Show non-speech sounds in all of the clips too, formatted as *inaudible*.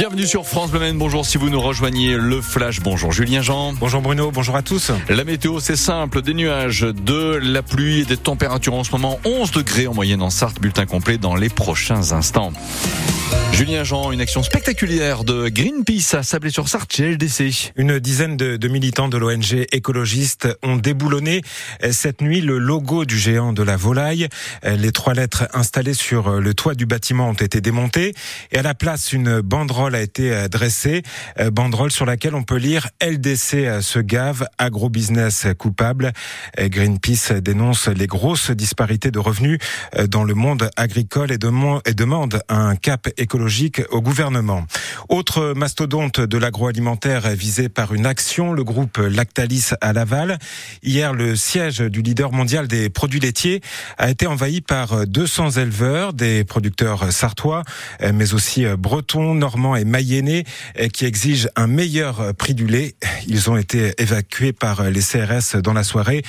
Bienvenue sur France Bleu Bonjour si vous nous rejoignez le Flash. Bonjour Julien Jean. Bonjour Bruno, bonjour à tous. La météo c'est simple, des nuages, de la pluie et des températures en ce moment 11 degrés en moyenne en Sarthe. Bulletin complet dans les prochains instants. Julien Jean, une action spectaculaire de Greenpeace à Sablé-sur-Sarthe chez LDC. Une dizaine de, militants de l'ONG écologiste ont déboulonné euh, cette nuit le logo du géant de la volaille. Euh, les trois lettres installées sur le toit du bâtiment ont été démontées et à la place une banderole a été euh, dressée, banderole sur laquelle on peut lire LDC se gave, agrobusiness coupable. Greenpeace dénonce les grosses disparités de revenus dans le monde agricole et demande un cap écologique au gouvernement. Autre mastodonte de l'agroalimentaire visé par une action, le groupe Lactalis à Laval. Hier, le siège du leader mondial des produits laitiers a été envahi par 200 éleveurs, des producteurs sartois, mais aussi bretons, normands et mayennais qui exigent un meilleur prix du lait. Ils ont été évacués par les CRS dans la soirée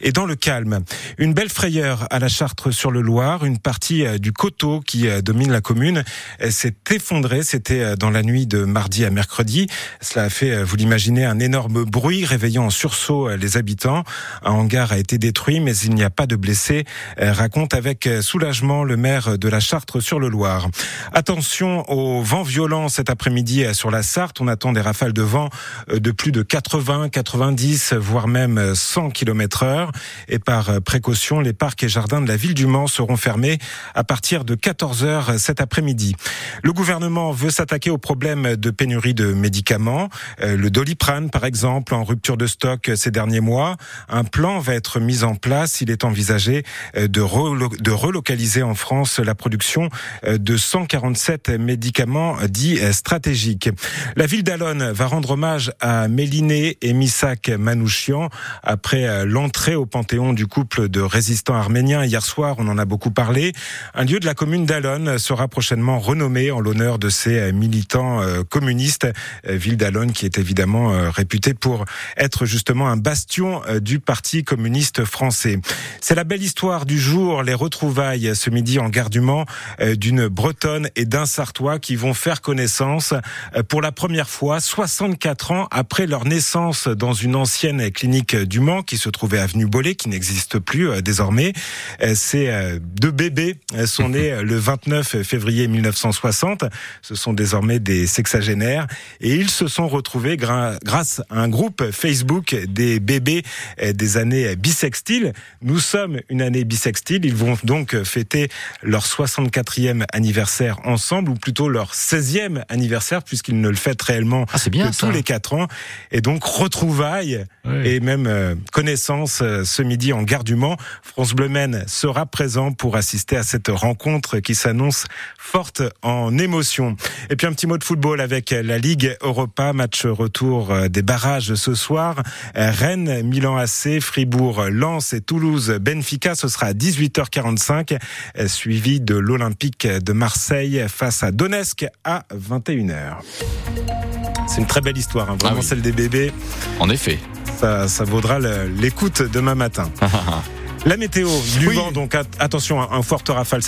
et dans le calme. Une belle frayeur à la Chartre sur le Loir, une partie du coteau qui domine la commune s'est effondrée. C'était dans la nuit de mardi à mercredi. Cela a fait, vous l'imaginez, un énorme bruit réveillant en sursaut les habitants. Un hangar a été détruit, mais il n'y a pas de blessés, raconte avec soulagement le maire de la Chartre sur le Loir. Attention au vent violent cet après-midi sur la Sarthe. On attend des rafales de vent de plus de 80, 90, voire même 100 km heure. Et par précaution, les parcs et jardins de la ville du Mans seront fermés à partir de 14 heures cet après-midi. Le gouvernement veut s'attaquer au problème de pénurie de médicaments. Euh, le Doliprane, par exemple, en rupture de stock ces derniers mois. Un plan va être mis en place. Il est envisagé euh, de, relocaliser en France la production euh, de 147 médicaments dits stratégiques. La ville d'Alonne va rendre hommage à Méliné et Misak Manouchian après l'entrée au Panthéon du couple de résistants arméniens hier soir. On en a beaucoup parlé. Un lieu de la commune d'Alonne sera prochainement renommé en l'honneur de ces militants euh, communistes. Euh, ville d'Alonne qui est évidemment euh, réputée pour être justement un bastion du Parti communiste français. C'est la belle histoire du jour, les retrouvailles ce midi en gare du Mans d'une Bretonne et d'un Sartois qui vont faire connaissance pour la première fois 64 ans après leur naissance dans une ancienne clinique du Mans qui se trouvait avenue Bollé, qui n'existe plus désormais. Ces deux bébés sont *laughs* nés le 29 février 1960. Ce sont désormais des sexagénaires et ils se sont retrouvés grâce à un groupe Facebook des bébés des années bissextiles. Nous sommes une année bissextile. Ils vont donc fêter leur 64e anniversaire ensemble ou plutôt leur 16e anniversaire puisqu'ils ne le fêtent réellement ah, bien, que tous les quatre ans. Et donc retrouvailles et même euh, connaissance euh, ce midi en gare du Mans. France Bleu sera présent pour assister à cette rencontre qui s'annonce forte en émotion. Et puis un petit mot de football avec la Ligue Europa, match retour euh, des barrages ce soir. Rennes, Milan AC, Fribourg, Lens et Toulouse, Benfica, ce sera à 18h45, suivi de l'Olympique de Marseille face à Donetsk à 21h. C'est une très belle histoire, hein, vraiment ah celle des bébés. En effet. Ça, ça vaudra l'écoute demain matin. *laughs* La météo du vent, donc attention, un fort rafale